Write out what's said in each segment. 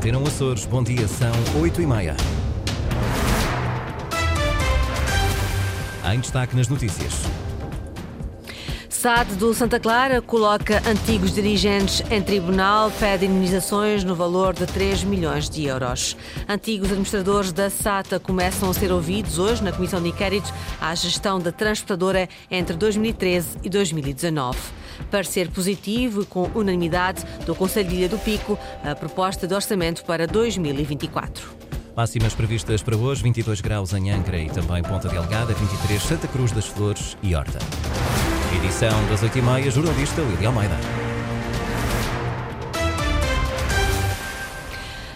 Antena Açores, bom dia, são 8 e meia. Em destaque nas notícias. SAD do Santa Clara coloca antigos dirigentes em tribunal, pede indemnizações no valor de 3 milhões de euros. Antigos administradores da SATA começam a ser ouvidos hoje na Comissão de Inquérito à gestão da transportadora entre 2013 e 2019. Parecer positivo e com unanimidade do Conselho de Ilha do Pico a proposta de orçamento para 2024. Máximas previstas para hoje: 22 graus em Angra e também Ponta Delgada, 23 Santa Cruz das Flores e Horta. Edição das 8h30, jornalista Lídia Almeida.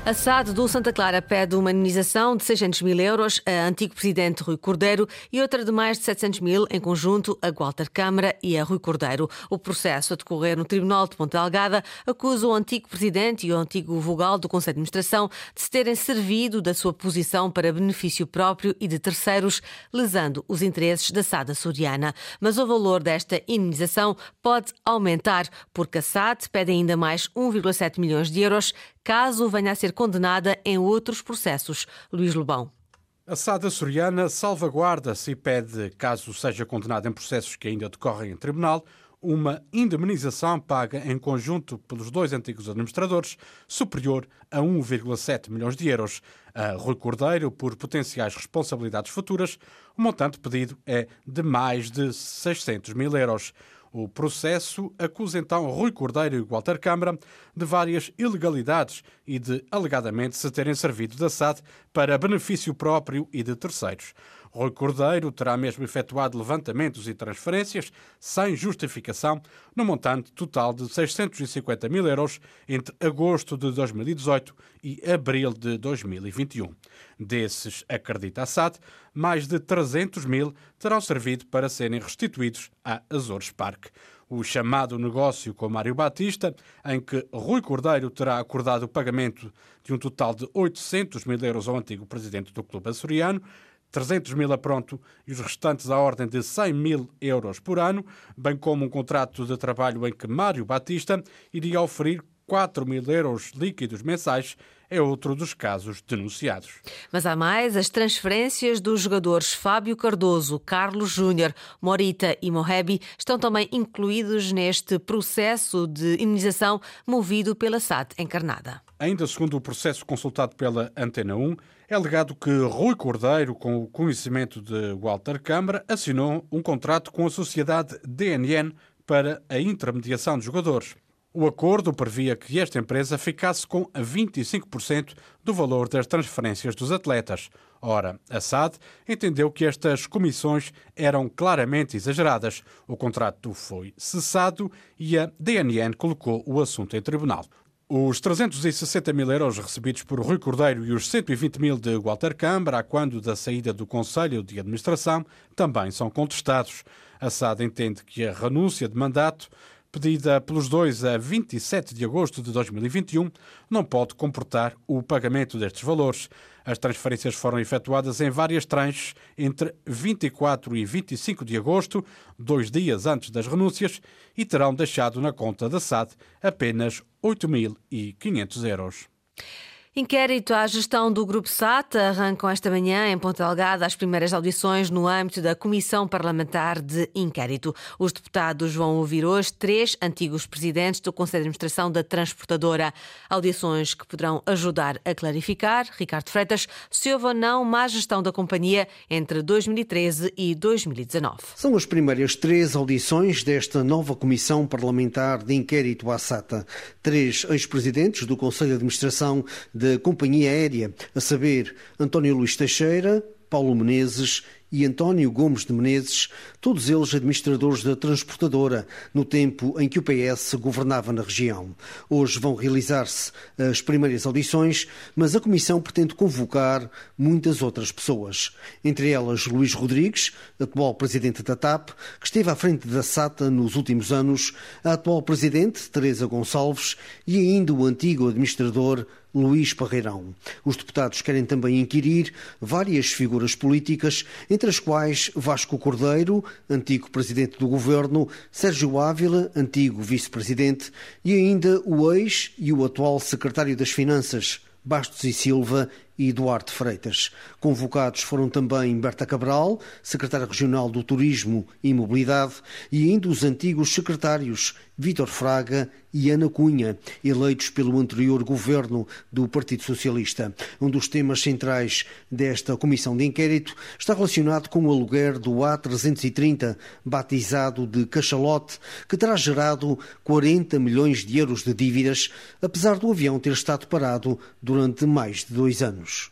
A SAD do Santa Clara pede uma indenização de 600 mil euros a antigo presidente Rui Cordeiro e outra de mais de 700 mil em conjunto a Walter Câmara e a Rui Cordeiro. O processo a decorrer no Tribunal de Ponta Delgada acusa o antigo presidente e o antigo vogal do Conselho de Administração de se terem servido da sua posição para benefício próprio e de terceiros, lesando os interesses da SAD açoriana. Mas o valor desta indenização pode aumentar, porque a SAD pede ainda mais 1,7 milhões de euros caso venha a ser condenada em outros processos. Luís Lobão. A SAD açoriana salvaguarda-se e pede, caso seja condenada em processos que ainda decorrem em tribunal, uma indemnização paga em conjunto pelos dois antigos administradores, superior a 1,7 milhões de euros. A Rui Cordeiro, por potenciais responsabilidades futuras, o montante pedido é de mais de 600 mil euros. O processo acusa então Rui Cordeiro e Walter Câmara de várias ilegalidades e de alegadamente se terem servido da SAD para benefício próprio e de terceiros. Rui Cordeiro terá mesmo efetuado levantamentos e transferências sem justificação no montante total de 650 mil euros entre agosto de 2018 e abril de 2021. Desses, acredita a SAD, mais de 300 mil terão servido para serem restituídos à Azores Parque o chamado negócio com Mário Batista, em que Rui Cordeiro terá acordado o pagamento de um total de 800 mil euros ao antigo presidente do clube açoriano, 300 mil a pronto e os restantes à ordem de 100 mil euros por ano, bem como um contrato de trabalho em que Mário Batista iria oferir 4 mil euros líquidos mensais é outro dos casos denunciados. Mas há mais, as transferências dos jogadores Fábio Cardoso, Carlos Júnior, Morita e Mohebi estão também incluídos neste processo de imunização movido pela SAD encarnada. Ainda segundo o processo consultado pela Antena 1, é alegado que Rui Cordeiro, com o conhecimento de Walter Câmara, assinou um contrato com a sociedade DNN para a intermediação de jogadores. O acordo previa que esta empresa ficasse com 25% do valor das transferências dos atletas. Ora, a SAD entendeu que estas comissões eram claramente exageradas. O contrato foi cessado e a DNN colocou o assunto em tribunal. Os 360 mil euros recebidos por Rui Cordeiro e os 120 mil de Walter Câmara, quando da saída do Conselho de Administração, também são contestados. A SAD entende que a renúncia de mandato pedida pelos dois a 27 de agosto de 2021, não pode comportar o pagamento destes valores. As transferências foram efetuadas em várias tranches entre 24 e 25 de agosto, dois dias antes das renúncias, e terão deixado na conta da SAD apenas 8.500 euros. Inquérito à gestão do Grupo SAT arrancam esta manhã em Ponta Delgada as primeiras audições no âmbito da Comissão Parlamentar de Inquérito. Os deputados vão ouvir hoje três antigos presidentes do Conselho de Administração da Transportadora. Audições que poderão ajudar a clarificar, Ricardo Freitas, se houve ou não má gestão da companhia entre 2013 e 2019. São as primeiras três audições desta nova Comissão Parlamentar de Inquérito à SATA. Três ex-presidentes do Conselho de Administração de da companhia aérea, a saber António Luís Teixeira, Paulo Menezes e António Gomes de Menezes, todos eles administradores da transportadora, no tempo em que o PS governava na região. Hoje vão realizar-se as primeiras audições, mas a Comissão pretende convocar muitas outras pessoas. Entre elas Luís Rodrigues, atual presidente da TAP, que esteve à frente da SATA nos últimos anos, a atual presidente, Teresa Gonçalves, e ainda o antigo administrador Luís Parreirão. Os deputados querem também inquirir várias figuras políticas, entre as quais Vasco Cordeiro, antigo presidente do governo, Sérgio Ávila, antigo vice-presidente, e ainda o ex e o atual secretário das Finanças, Bastos e Silva e Duarte Freitas. Convocados foram também Berta Cabral, secretária regional do Turismo e Mobilidade, e ainda os antigos secretários Vítor Fraga e Ana Cunha, eleitos pelo anterior governo do Partido Socialista. Um dos temas centrais desta comissão de inquérito está relacionado com o aluguer do A330, batizado de Cachalote, que terá gerado 40 milhões de euros de dívidas, apesar do avião ter estado parado durante mais de dois anos anos.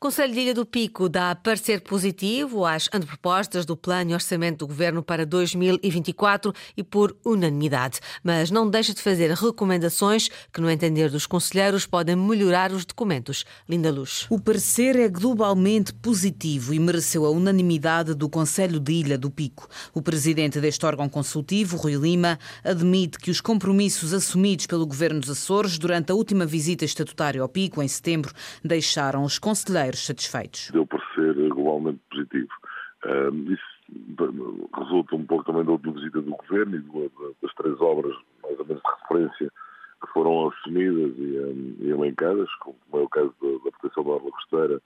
Conselho de Ilha do Pico dá parecer positivo às antepropostas do Plano e Orçamento do Governo para 2024 e por unanimidade, mas não deixa de fazer recomendações que, no entender dos conselheiros, podem melhorar os documentos. Linda Luz. O parecer é globalmente positivo e mereceu a unanimidade do Conselho de Ilha do Pico. O presidente deste órgão consultivo, Rui Lima, admite que os compromissos assumidos pelo Governo dos Açores durante a última visita estatutária ao Pico, em setembro, deixaram os conselheiros satisfeitos? Deu por ser globalmente positivo. isso resulta um pouco também da última visita do Governo e das três obras, mais ou menos de referência, que foram assumidas e, elencadas, como é o caso da, proteção da orla costeira,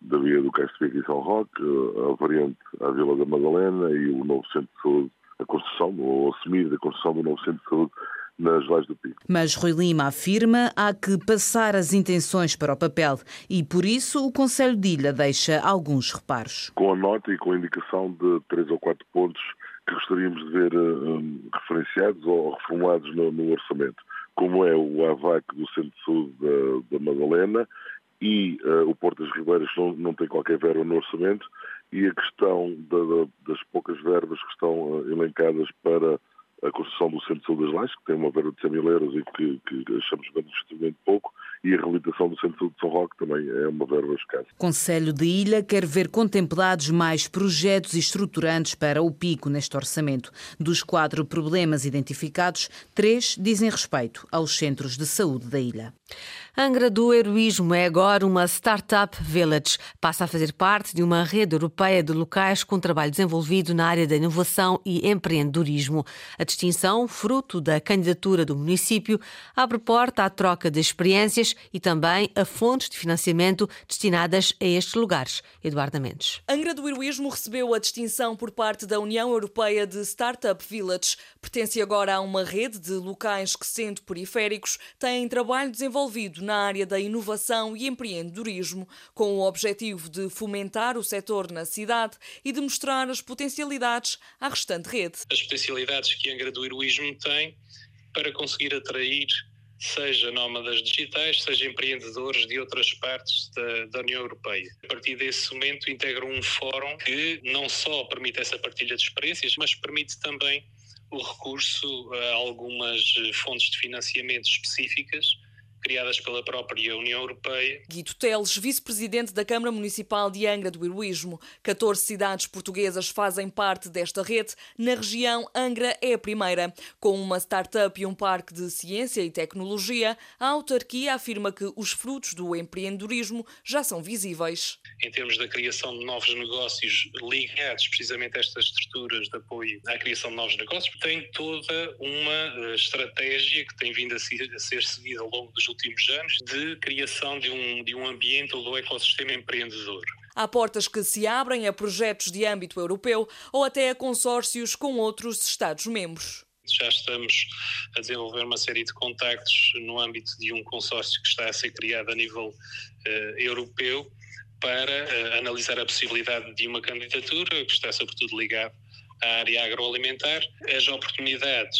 da via do Castro e São Roque, a variante à Vila da Madalena e o novo centro de saúde, a construção, ou assumir a construção do novo centro de saúde nas Vales do Pico. Mas Rui Lima afirma há que passar as intenções para o papel e, por isso, o Conselho de Ilha deixa alguns reparos. Com a nota e com a indicação de três ou quatro pontos que gostaríamos de ver um, referenciados ou reformulados no, no, orçamento, como é o AVAC do Centro de Saúde da, da Madalena e uh, o Porto das Ribeiras, não, não tem qualquer verba no orçamento, e a questão da, da, das poucas verbas que estão uh, elencadas para a construção do Centro de Saúde das Lajes, que tem uma verba de 100 mil euros e que, que achamos manifestamente pouco, e a reabilitação do Centro de Saúde de São Roque também é uma verba escassa. Conselho de Ilha quer ver contemplados mais projetos estruturantes para o pico neste orçamento. Dos quatro problemas identificados, três dizem respeito aos centros de saúde da ilha. Angra do Heroísmo é agora uma Startup Village. Passa a fazer parte de uma rede europeia de locais com trabalho desenvolvido na área da inovação e empreendedorismo. A distinção, fruto da candidatura do município, abre porta à troca de experiências e também a fontes de financiamento destinadas a estes lugares. Eduardo Mendes. Angra do Heroísmo recebeu a distinção por parte da União Europeia de Startup Village. Pertence agora a uma rede de locais que, sendo periféricos, têm trabalho desenvolvido na área da inovação e empreendedorismo, com o objetivo de fomentar o setor na cidade e de mostrar as potencialidades à restante rede. As potencialidades que a Angra do Heroísmo tem para conseguir atrair seja nómadas digitais, seja empreendedores de outras partes da, da, União Europeia. A partir desse momento, integram um fórum que não só permite essa partilha de experiências, mas permite também o recurso a algumas fontes de financiamento específicas criadas pela própria União Europeia. Guido Teles, vice-presidente da Câmara Municipal de Angra do Heroísmo. 14 cidades portuguesas fazem parte desta rede. Na região, Angra é a primeira. Com uma startup e um parque de ciência e tecnologia, a autarquia afirma que os frutos do empreendedorismo já são visíveis. Em termos da criação de novos negócios ligados precisamente a estas estruturas de apoio à criação de novos negócios, tem toda uma eh, estratégia que tem vindo a ser seguida ao longo dos últimos anos de criação de um, de um ambiente do ecossistema empreendedor. Há portas que se abrem a projetos de âmbito europeu ou até a consórcios com outros Estados-membros. Já estamos a desenvolver uma série de contactos no âmbito de um consórcio que está a ser criado a nível uh, europeu para uh, analisar a possibilidade de uma candidatura que está sobretudo ligada à área agroalimentar. As oportunidades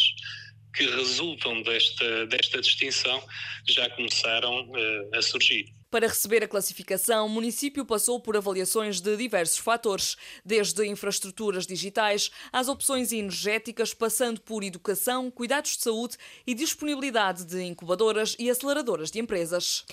que resultam desta, desta distinção já começaram uh, a surgir. Para receber a classificação, o município passou por avaliações de diversos fatores, desde infraestruturas digitais às opções energéticas, passando por educação, cuidados de saúde e disponibilidade de incubadoras e aceleradoras de empresas.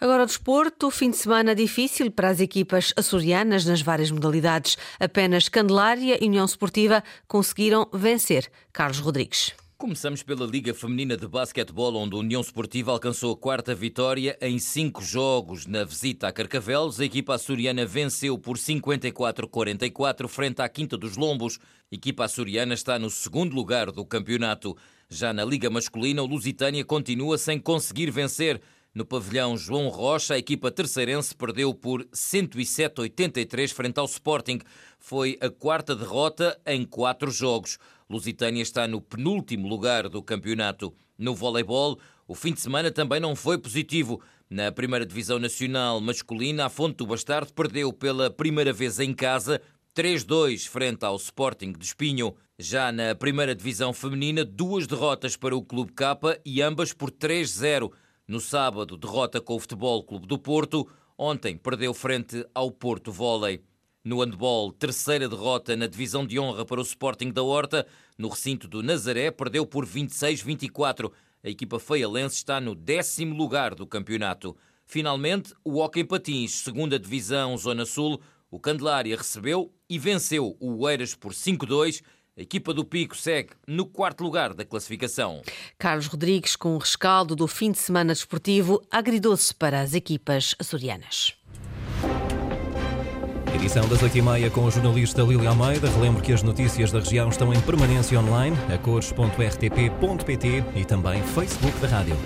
Agora o desporto, fim de semana difícil para as equipas açorianas nas várias modalidades. Apenas Candelária e União Esportiva conseguiram vencer. Carlos Rodrigues. Começamos pela Liga Feminina de Basquetebol, onde a União Esportiva alcançou a quarta vitória em cinco jogos. Na visita a Carcavelos, a equipa açoriana venceu por 54-44 frente à Quinta dos Lombos. A equipa açoriana está no segundo lugar do campeonato. Já na Liga Masculina, o Lusitânia continua sem conseguir vencer. No pavilhão João Rocha, a equipa terceirense perdeu por 107-83 frente ao Sporting. Foi a quarta derrota em quatro jogos. Lusitânia está no penúltimo lugar do campeonato. No voleibol, o fim de semana também não foi positivo. Na primeira divisão nacional masculina, a Fonte do Bastardo perdeu pela primeira vez em casa 3-2 frente ao Sporting de Espinho. Já na primeira divisão feminina, duas derrotas para o Clube Capa e ambas por 3-0. No sábado, derrota com o Futebol Clube do Porto. Ontem perdeu frente ao Porto Volley. No handball, terceira derrota na divisão de honra para o Sporting da Horta. No recinto do Nazaré, perdeu por 26-24. A equipa feialense está no décimo lugar do campeonato. Finalmente, o Hockey Patins, segunda divisão Zona Sul, o Candelária recebeu e venceu o Oeiras por 5-2. A equipa do Pico segue no quarto lugar da classificação. Carlos Rodrigues, com o rescaldo do fim de semana desportivo, agridou-se para as equipas açorianas. Edição das 8h30 com a jornalista Lília Almeida. Relembro que as notícias da região estão em permanência online, a cores.rtp.pt e também Facebook da rádio.